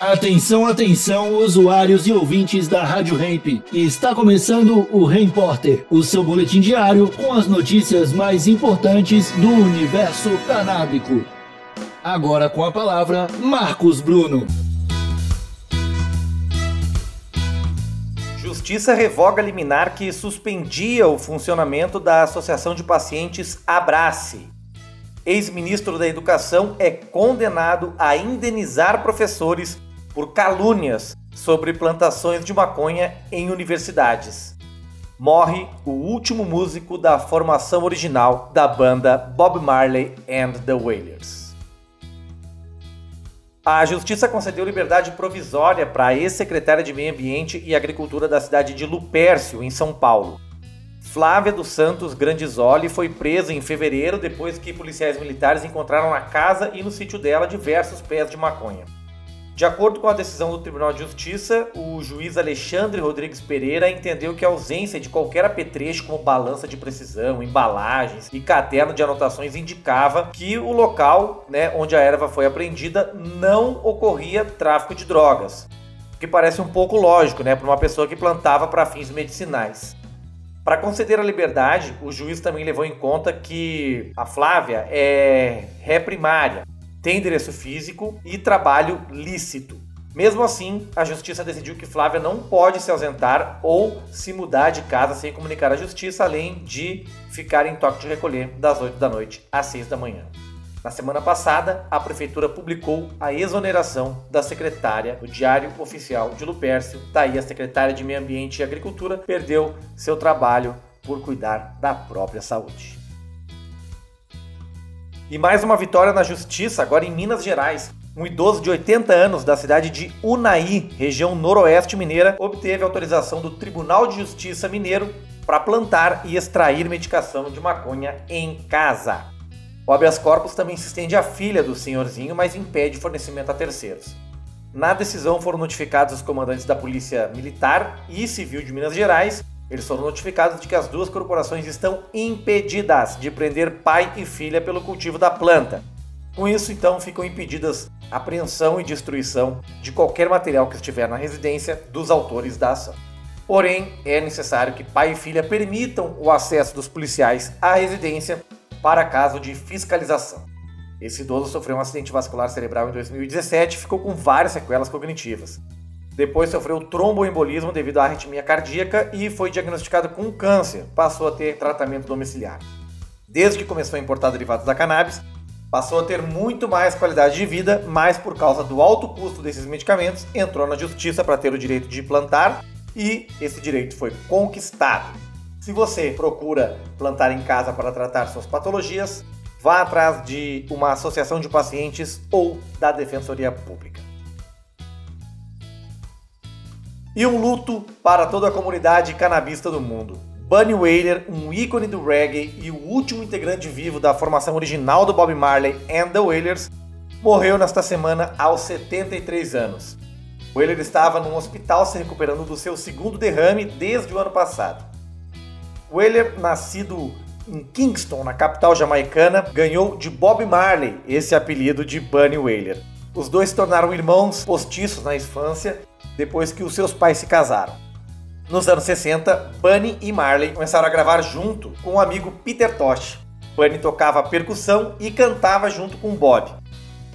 Atenção, atenção, usuários e ouvintes da Rádio Ramp. Está começando o Repórter, o seu boletim diário com as notícias mais importantes do universo canábico. Agora com a palavra, Marcos Bruno. Justiça revoga liminar que suspendia o funcionamento da Associação de Pacientes Abrace. Ex-ministro da Educação é condenado a indenizar professores por calúnias sobre plantações de maconha em universidades. Morre o último músico da formação original da banda Bob Marley and the Wailers. A Justiça concedeu liberdade provisória para a ex-secretária de Meio Ambiente e Agricultura da cidade de Lupércio, em São Paulo. Flávia dos Santos Grandisoli foi presa em fevereiro depois que policiais militares encontraram na casa e no sítio dela diversos pés de maconha. De acordo com a decisão do Tribunal de Justiça, o juiz Alexandre Rodrigues Pereira entendeu que a ausência de qualquer apetrecho como balança de precisão, embalagens e caderno de anotações indicava que o local né, onde a erva foi apreendida não ocorria tráfico de drogas. O que parece um pouco lógico né, para uma pessoa que plantava para fins medicinais. Para conceder a liberdade, o juiz também levou em conta que a Flávia é ré primária, tem endereço físico e trabalho lícito. Mesmo assim, a justiça decidiu que Flávia não pode se ausentar ou se mudar de casa sem comunicar à justiça, além de ficar em toque de recolher das 8 da noite às 6 da manhã. Na semana passada, a prefeitura publicou a exoneração da secretária do Diário Oficial de Lupércio. Daí, a secretária de Meio Ambiente e Agricultura perdeu seu trabalho por cuidar da própria saúde. E mais uma vitória na justiça, agora em Minas Gerais. Um idoso de 80 anos da cidade de Unai, região noroeste mineira, obteve autorização do Tribunal de Justiça Mineiro para plantar e extrair medicação de maconha em casa. O habeas corpus também se estende à filha do senhorzinho, mas impede fornecimento a terceiros. Na decisão foram notificados os comandantes da Polícia Militar e Civil de Minas Gerais eles foram notificados de que as duas corporações estão impedidas de prender pai e filha pelo cultivo da planta. Com isso, então, ficam impedidas apreensão e destruição de qualquer material que estiver na residência dos autores da ação. Porém, é necessário que pai e filha permitam o acesso dos policiais à residência para caso de fiscalização. Esse idoso sofreu um acidente vascular cerebral em 2017 e ficou com várias sequelas cognitivas. Depois sofreu tromboembolismo devido à arritmia cardíaca e foi diagnosticado com câncer. Passou a ter tratamento domiciliar. Desde que começou a importar derivados da cannabis, passou a ter muito mais qualidade de vida, mas por causa do alto custo desses medicamentos, entrou na justiça para ter o direito de plantar e esse direito foi conquistado. Se você procura plantar em casa para tratar suas patologias, vá atrás de uma associação de pacientes ou da Defensoria Pública. E um luto para toda a comunidade canabista do mundo. Bunny Wailer, um ícone do reggae e o último integrante vivo da formação original do Bob Marley and the Wailers, morreu nesta semana aos 73 anos. Wailer estava num hospital se recuperando do seu segundo derrame desde o ano passado. Wailer, nascido em Kingston, na capital jamaicana, ganhou de Bob Marley esse apelido de Bunny Wailer. Os dois se tornaram irmãos postiços na infância depois que os seus pais se casaram. Nos anos 60, Bunny e Marley começaram a gravar junto com o amigo Peter Tosh. Bunny tocava percussão e cantava junto com Bob.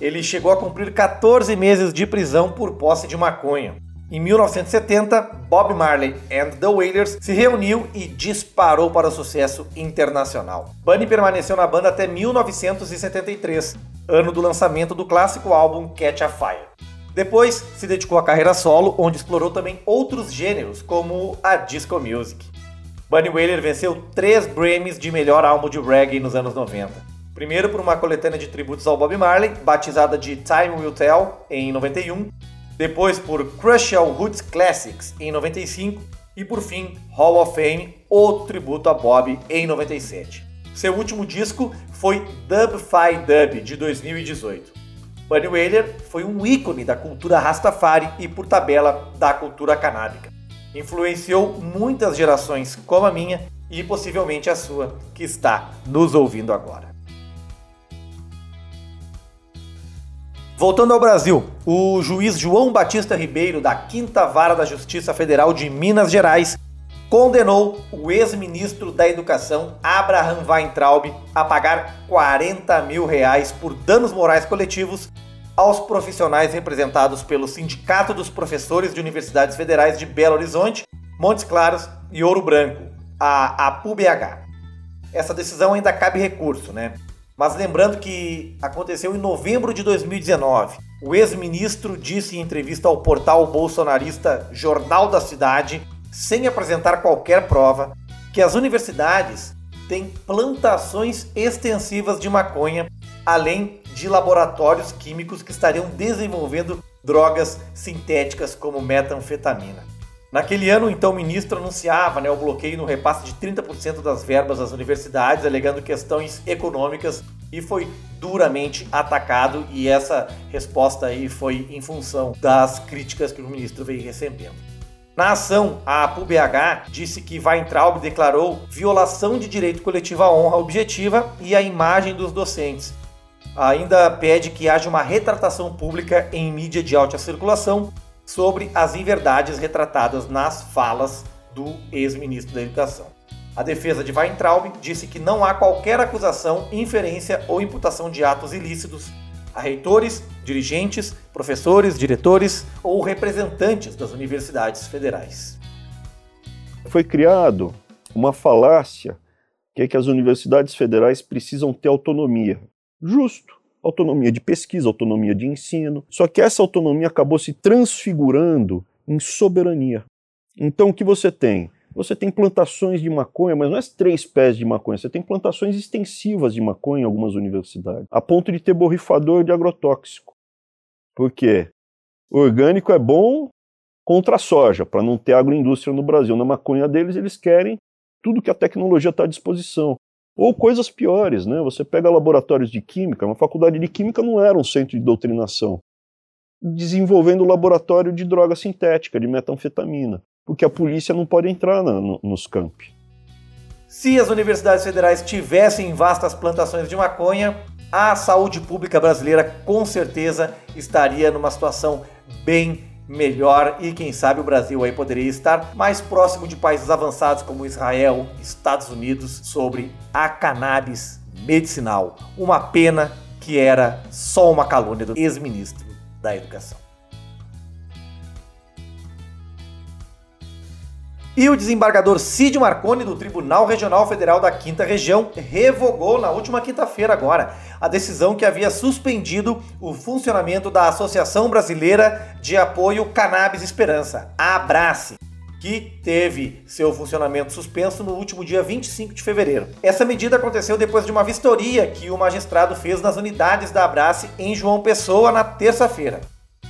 Ele chegou a cumprir 14 meses de prisão por posse de maconha. Em 1970, Bob Marley and the Wailers se reuniu e disparou para o sucesso internacional. Bunny permaneceu na banda até 1973, ano do lançamento do clássico álbum Catch a Fire. Depois se dedicou à carreira solo, onde explorou também outros gêneros, como a disco music. Bunny Wailer venceu três Grammys de melhor álbum de reggae nos anos 90. Primeiro por uma coletânea de tributos ao Bob Marley, batizada de Time Will Tell, em 91. Depois por Crucial Roots Classics, em 95. E por fim, Hall of Fame, outro tributo a Bob, em 97. Seu último disco foi Dub Fi Dub, de 2018. Bunny Wailer foi um ícone da cultura Rastafari e, por tabela, da cultura canábica. Influenciou muitas gerações como a minha e possivelmente a sua, que está nos ouvindo agora. Voltando ao Brasil, o juiz João Batista Ribeiro, da Quinta Vara da Justiça Federal de Minas Gerais, condenou o ex-ministro da Educação, Abraham Weintraub, a pagar 40 mil reais por danos morais coletivos aos profissionais representados pelo Sindicato dos Professores de Universidades Federais de Belo Horizonte, Montes Claros e Ouro Branco, a APUBH. Essa decisão ainda cabe recurso, né? Mas lembrando que aconteceu em novembro de 2019. O ex-ministro disse em entrevista ao portal bolsonarista Jornal da Cidade sem apresentar qualquer prova, que as universidades têm plantações extensivas de maconha, além de laboratórios químicos que estariam desenvolvendo drogas sintéticas como metanfetamina. Naquele ano, então, o ministro anunciava né, o bloqueio no repasse de 30% das verbas das universidades, alegando questões econômicas e foi duramente atacado e essa resposta aí foi em função das críticas que o ministro veio recebendo. Na ação, a PUBH disse que Weintraub declarou violação de direito coletivo à honra objetiva e à imagem dos docentes. Ainda pede que haja uma retratação pública em mídia de alta circulação sobre as inverdades retratadas nas falas do ex-ministro da Educação. A defesa de Weintraub disse que não há qualquer acusação, inferência ou imputação de atos ilícitos a reitores, dirigentes, professores, diretores ou representantes das universidades federais. Foi criado uma falácia que é que as universidades federais precisam ter autonomia. Justo, autonomia de pesquisa, autonomia de ensino. Só que essa autonomia acabou se transfigurando em soberania. Então o que você tem? Você tem plantações de maconha, mas não é três pés de maconha, você tem plantações extensivas de maconha em algumas universidades, a ponto de ter borrifador de agrotóxico. Por quê? O orgânico é bom contra a soja, para não ter agroindústria no Brasil. Na maconha deles, eles querem tudo que a tecnologia está à disposição. Ou coisas piores, né? Você pega laboratórios de química, uma faculdade de química não era um centro de doutrinação. Desenvolvendo laboratório de droga sintética, de metanfetamina porque a polícia não pode entrar na, no, nos campi. Se as universidades federais tivessem vastas plantações de maconha, a saúde pública brasileira com certeza estaria numa situação bem melhor e quem sabe o Brasil aí poderia estar mais próximo de países avançados como Israel, Estados Unidos sobre a cannabis medicinal. Uma pena que era só uma calúnia do ex-ministro da Educação. E o desembargador Cid Marconi, do Tribunal Regional Federal da Quinta Região, revogou na última quinta-feira agora a decisão que havia suspendido o funcionamento da Associação Brasileira de Apoio Cannabis Esperança, a Abrace, que teve seu funcionamento suspenso no último dia 25 de fevereiro. Essa medida aconteceu depois de uma vistoria que o magistrado fez nas unidades da Abrace em João Pessoa na terça-feira.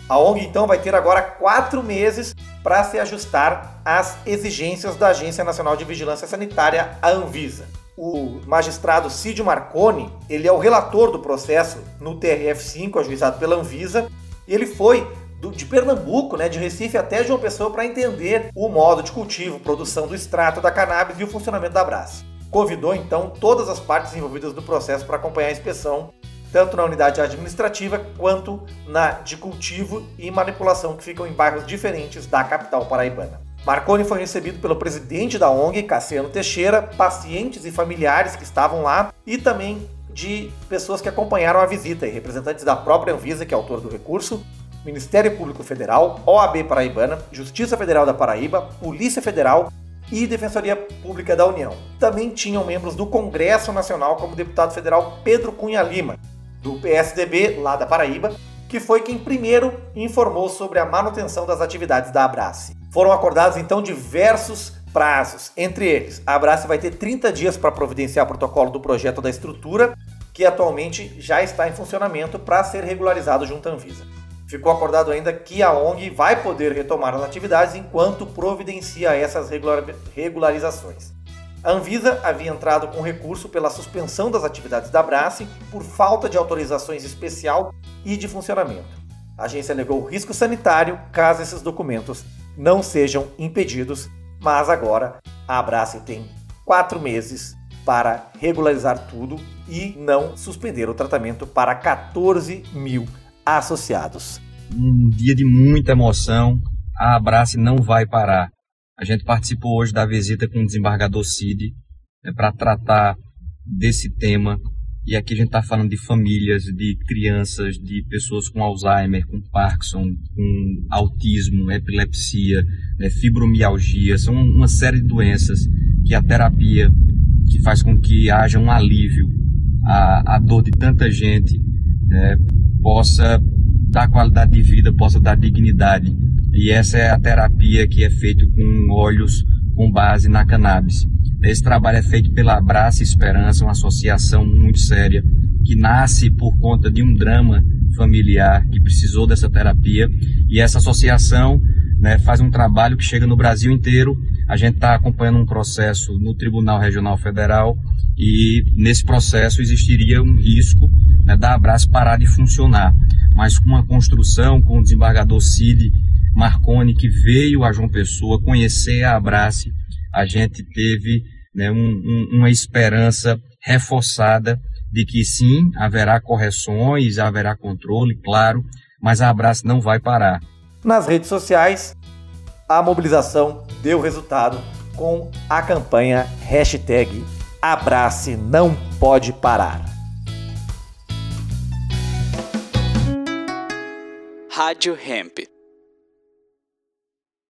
A ONG então vai ter agora quatro meses para se ajustar às exigências da Agência Nacional de Vigilância Sanitária, a Anvisa. O magistrado Cid Marconi, ele é o relator do processo no TRF5, ajuizado pela Anvisa, e ele foi do, de Pernambuco, né, de Recife até João Pessoa, para entender o modo de cultivo, produção do extrato da cannabis e o funcionamento da Brás. Convidou então todas as partes envolvidas no processo para acompanhar a inspeção tanto na unidade administrativa quanto na de cultivo e manipulação que ficam em bairros diferentes da capital paraibana. Marconi foi recebido pelo presidente da ONG, Cassiano Teixeira, pacientes e familiares que estavam lá e também de pessoas que acompanharam a visita e representantes da própria Anvisa, que é autor do recurso, Ministério Público Federal, OAB Paraibana, Justiça Federal da Paraíba, Polícia Federal e Defensoria Pública da União. Também tinham membros do Congresso Nacional, como o deputado federal Pedro Cunha Lima, do PSDB, lá da Paraíba, que foi quem primeiro informou sobre a manutenção das atividades da Abrace. Foram acordados então diversos prazos, entre eles, a Abrace vai ter 30 dias para providenciar o protocolo do projeto da estrutura, que atualmente já está em funcionamento para ser regularizado junto à Anvisa. Ficou acordado ainda que a ONG vai poder retomar as atividades enquanto providencia essas regularizações. A Anvisa havia entrado com recurso pela suspensão das atividades da Brace por falta de autorizações especial e de funcionamento. A agência alegou risco sanitário caso esses documentos não sejam impedidos, mas agora a Abrace tem quatro meses para regularizar tudo e não suspender o tratamento para 14 mil associados. Um dia de muita emoção, a Abrace não vai parar. A gente participou hoje da visita com o desembargador Cid né, para tratar desse tema. E aqui a gente está falando de famílias, de crianças, de pessoas com Alzheimer, com Parkinson, com autismo, epilepsia, né, fibromialgia. São uma série de doenças que a terapia que faz com que haja um alívio à, à dor de tanta gente né, possa dar qualidade de vida, possa dar dignidade. E essa é a terapia que é feita com olhos com base na cannabis. Esse trabalho é feito pela Abraça Esperança, uma associação muito séria que nasce por conta de um drama familiar que precisou dessa terapia e essa associação né, faz um trabalho que chega no Brasil inteiro. A gente está acompanhando um processo no Tribunal Regional Federal e nesse processo existiria um risco né, da Abraço parar de funcionar. Mas com uma construção com o desembargador Cid Marconi, que veio a João Pessoa conhecer a Abrace, a gente teve né, um, um, uma esperança reforçada de que sim, haverá correções, haverá controle, claro, mas a Abrace não vai parar. Nas redes sociais, a mobilização deu resultado com a campanha hashtag Abrace não pode parar. Rádio Hemp.